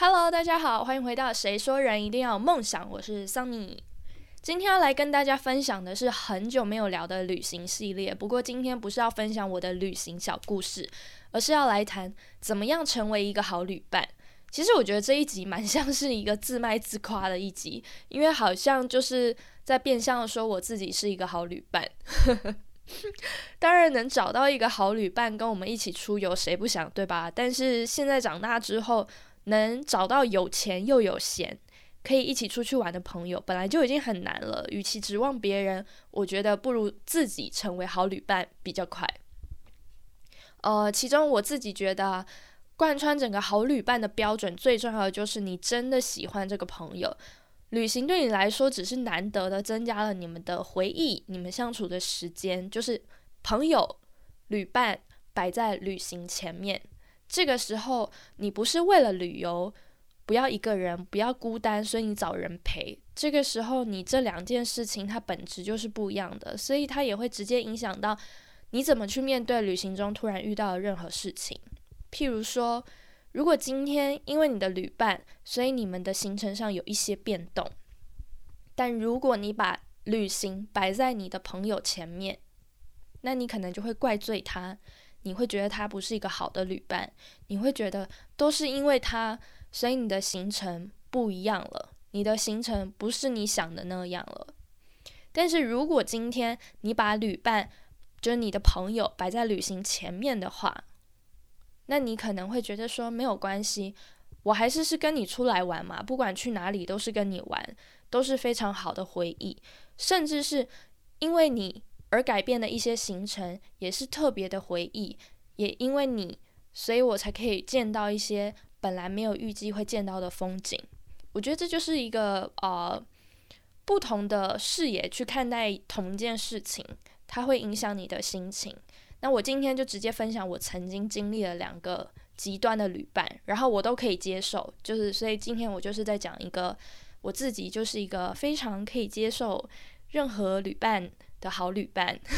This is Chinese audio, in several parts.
Hello，大家好，欢迎回到《谁说人一定要有梦想》，我是桑尼。今天要来跟大家分享的是很久没有聊的旅行系列。不过今天不是要分享我的旅行小故事，而是要来谈怎么样成为一个好旅伴。其实我觉得这一集蛮像是一个自卖自夸的一集，因为好像就是在变相的说我自己是一个好旅伴。当然能找到一个好旅伴跟我们一起出游，谁不想对吧？但是现在长大之后，能找到有钱又有闲。可以一起出去玩的朋友本来就已经很难了，与其指望别人，我觉得不如自己成为好旅伴比较快。呃，其中我自己觉得贯穿整个好旅伴的标准最重要的就是你真的喜欢这个朋友。旅行对你来说只是难得的增加了你们的回忆，你们相处的时间就是朋友、旅伴摆在旅行前面。这个时候你不是为了旅游。不要一个人，不要孤单，所以你找人陪。这个时候，你这两件事情它本质就是不一样的，所以它也会直接影响到你怎么去面对旅行中突然遇到的任何事情。譬如说，如果今天因为你的旅伴，所以你们的行程上有一些变动，但如果你把旅行摆在你的朋友前面，那你可能就会怪罪他，你会觉得他不是一个好的旅伴，你会觉得都是因为他。所以你的行程不一样了，你的行程不是你想的那样了。但是如果今天你把旅伴，就是你的朋友摆在旅行前面的话，那你可能会觉得说没有关系，我还是是跟你出来玩嘛，不管去哪里都是跟你玩，都是非常好的回忆，甚至是因为你而改变的一些行程也是特别的回忆，也因为你，所以我才可以见到一些。本来没有预计会见到的风景，我觉得这就是一个呃不同的视野去看待同一件事情，它会影响你的心情。那我今天就直接分享我曾经经历了两个极端的旅伴，然后我都可以接受，就是所以今天我就是在讲一个我自己就是一个非常可以接受任何旅伴的好旅伴。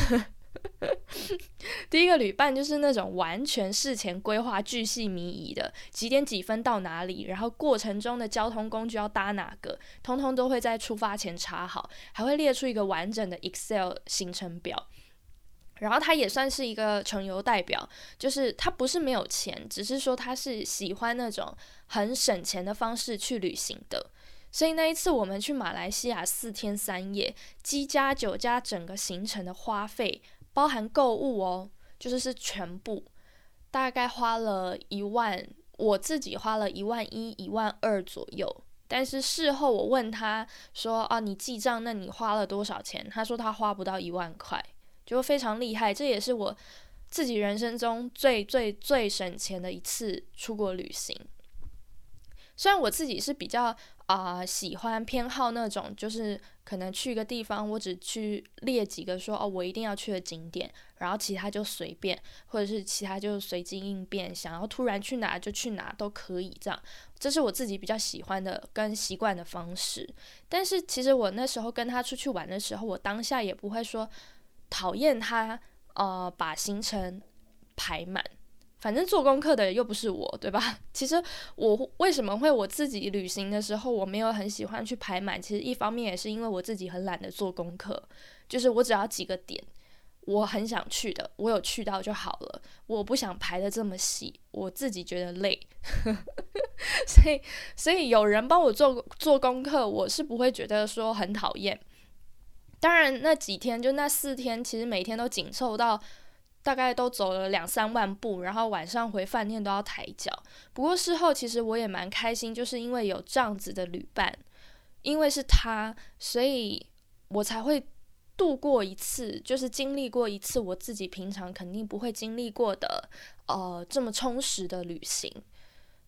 第一个旅伴就是那种完全事前规划、巨细靡遗的，几点几分到哪里，然后过程中的交通工具要搭哪个，通通都会在出发前查好，还会列出一个完整的 Excel 行程表。然后他也算是一个穷游代表，就是他不是没有钱，只是说他是喜欢那种很省钱的方式去旅行的。所以那一次我们去马来西亚四天三夜，机加酒加整个行程的花费。包含购物哦，就是是全部，大概花了一万，我自己花了一万一、一万二左右。但是事后我问他说：“啊，你记账，那你花了多少钱？”他说他花不到一万块，就非常厉害。这也是我自己人生中最最最省钱的一次出国旅行。虽然我自己是比较啊喜欢偏好那种，就是可能去一个地方，我只去列几个说哦我一定要去的景点，然后其他就随便，或者是其他就随机应变，想要突然去哪就去哪都可以这样，这是我自己比较喜欢的跟习惯的方式。但是其实我那时候跟他出去玩的时候，我当下也不会说讨厌他呃把行程排满。反正做功课的又不是我，对吧？其实我为什么会我自己旅行的时候，我没有很喜欢去排满。其实一方面也是因为我自己很懒得做功课，就是我只要几个点，我很想去的，我有去到就好了。我不想排的这么细，我自己觉得累。所以，所以有人帮我做做功课，我是不会觉得说很讨厌。当然，那几天就那四天，其实每天都紧凑到。大概都走了两三万步，然后晚上回饭店都要抬脚。不过事后其实我也蛮开心，就是因为有这样子的旅伴，因为是他，所以我才会度过一次，就是经历过一次我自己平常肯定不会经历过的，呃，这么充实的旅行，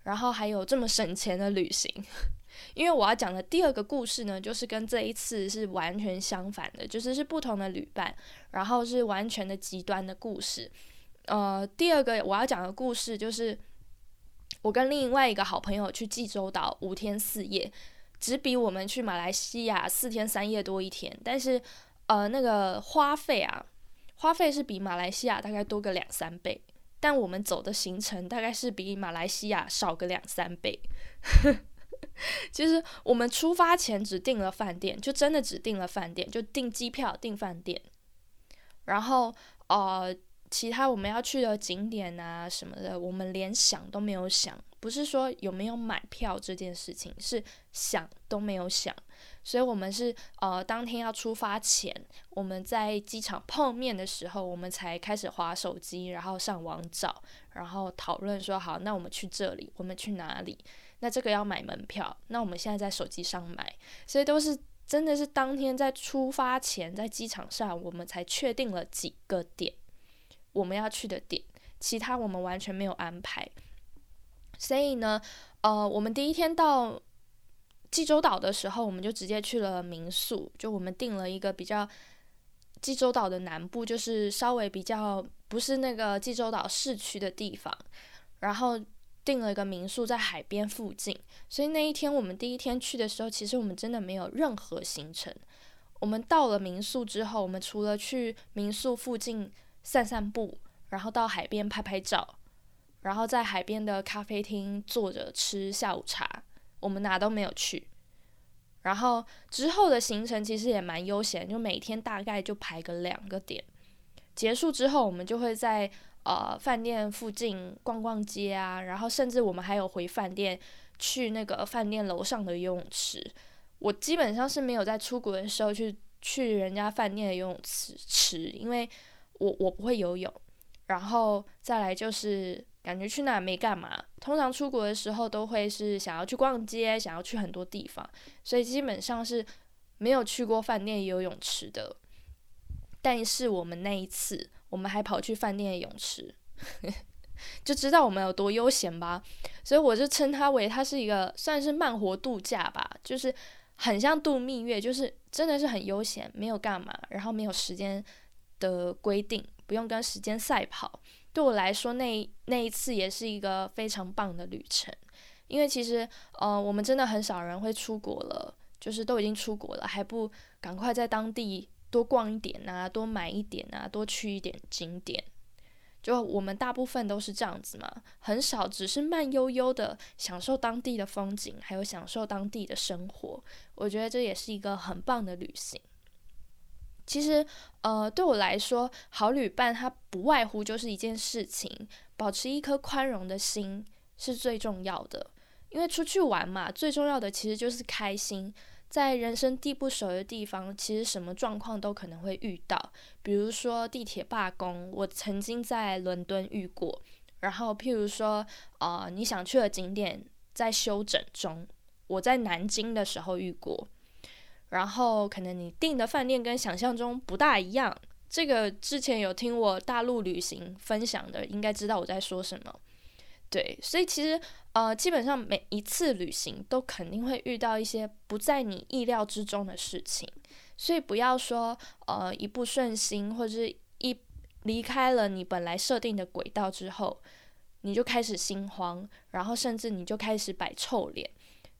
然后还有这么省钱的旅行。因为我要讲的第二个故事呢，就是跟这一次是完全相反的，就是是不同的旅伴，然后是完全的极端的故事。呃，第二个我要讲的故事就是我跟另外一个好朋友去济州岛五天四夜，只比我们去马来西亚四天三夜多一天，但是呃那个花费啊，花费是比马来西亚大概多个两三倍。但我们走的行程大概是比马来西亚少个两三倍。其实我们出发前只订了饭店，就真的只订了饭店，就订机票、订饭店，然后呃，其他我们要去的景点啊什么的，我们连想都没有想。不是说有没有买票这件事情，是想都没有想。所以我们是呃，当天要出发前，我们在机场碰面的时候，我们才开始划手机，然后上网找，然后讨论说好，那我们去这里，我们去哪里？那这个要买门票，那我们现在在手机上买，所以都是真的是当天在出发前，在机场上，我们才确定了几个点我们要去的点，其他我们完全没有安排。所以呢，呃，我们第一天到济州岛的时候，我们就直接去了民宿，就我们订了一个比较济州岛的南部，就是稍微比较不是那个济州岛市区的地方，然后。订了一个民宿在海边附近，所以那一天我们第一天去的时候，其实我们真的没有任何行程。我们到了民宿之后，我们除了去民宿附近散散步，然后到海边拍拍照，然后在海边的咖啡厅坐着吃下午茶，我们哪都没有去。然后之后的行程其实也蛮悠闲，就每天大概就排个两个点。结束之后，我们就会在。呃，饭店附近逛逛街啊，然后甚至我们还有回饭店去那个饭店楼上的游泳池。我基本上是没有在出国的时候去去人家饭店的游泳池池，因为我我不会游泳。然后再来就是感觉去那没干嘛。通常出国的时候都会是想要去逛街，想要去很多地方，所以基本上是没有去过饭店游泳池的。但是我们那一次。我们还跑去饭店的泳池，就知道我们有多悠闲吧。所以我就称它为它是一个算是慢活度假吧，就是很像度蜜月，就是真的是很悠闲，没有干嘛，然后没有时间的规定，不用跟时间赛跑。对我来说，那那一次也是一个非常棒的旅程，因为其实呃，我们真的很少人会出国了，就是都已经出国了，还不赶快在当地。多逛一点啊，多买一点啊，多去一点景点，就我们大部分都是这样子嘛，很少只是慢悠悠的享受当地的风景，还有享受当地的生活。我觉得这也是一个很棒的旅行。其实，呃，对我来说，好旅伴它不外乎就是一件事情，保持一颗宽容的心是最重要的。因为出去玩嘛，最重要的其实就是开心。在人生地不熟的地方，其实什么状况都可能会遇到。比如说地铁罢工，我曾经在伦敦遇过。然后，譬如说，呃，你想去的景点在休整中，我在南京的时候遇过。然后，可能你订的饭店跟想象中不大一样。这个之前有听我大陆旅行分享的，应该知道我在说什么。对，所以其实呃，基本上每一次旅行都肯定会遇到一些不在你意料之中的事情，所以不要说呃一不顺心，或者是一离开了你本来设定的轨道之后，你就开始心慌，然后甚至你就开始摆臭脸，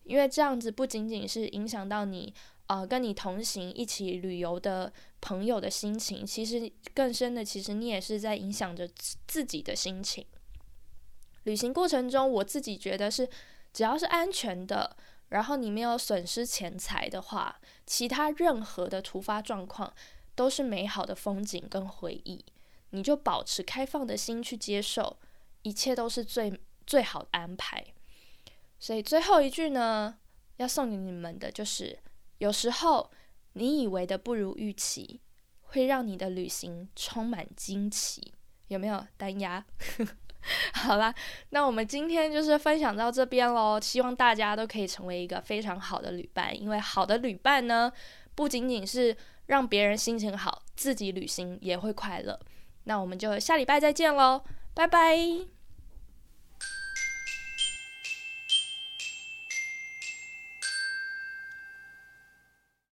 因为这样子不仅仅是影响到你呃跟你同行一起旅游的朋友的心情，其实更深的，其实你也是在影响着自己的心情。旅行过程中，我自己觉得是，只要是安全的，然后你没有损失钱财的话，其他任何的突发状况都是美好的风景跟回忆。你就保持开放的心去接受，一切都是最最好的安排。所以最后一句呢，要送给你们的就是：有时候你以为的不如预期，会让你的旅行充满惊奇。有没有单压？好啦，那我们今天就是分享到这边喽。希望大家都可以成为一个非常好的旅伴，因为好的旅伴呢，不仅仅是让别人心情好，自己旅行也会快乐。那我们就下礼拜再见喽，拜拜。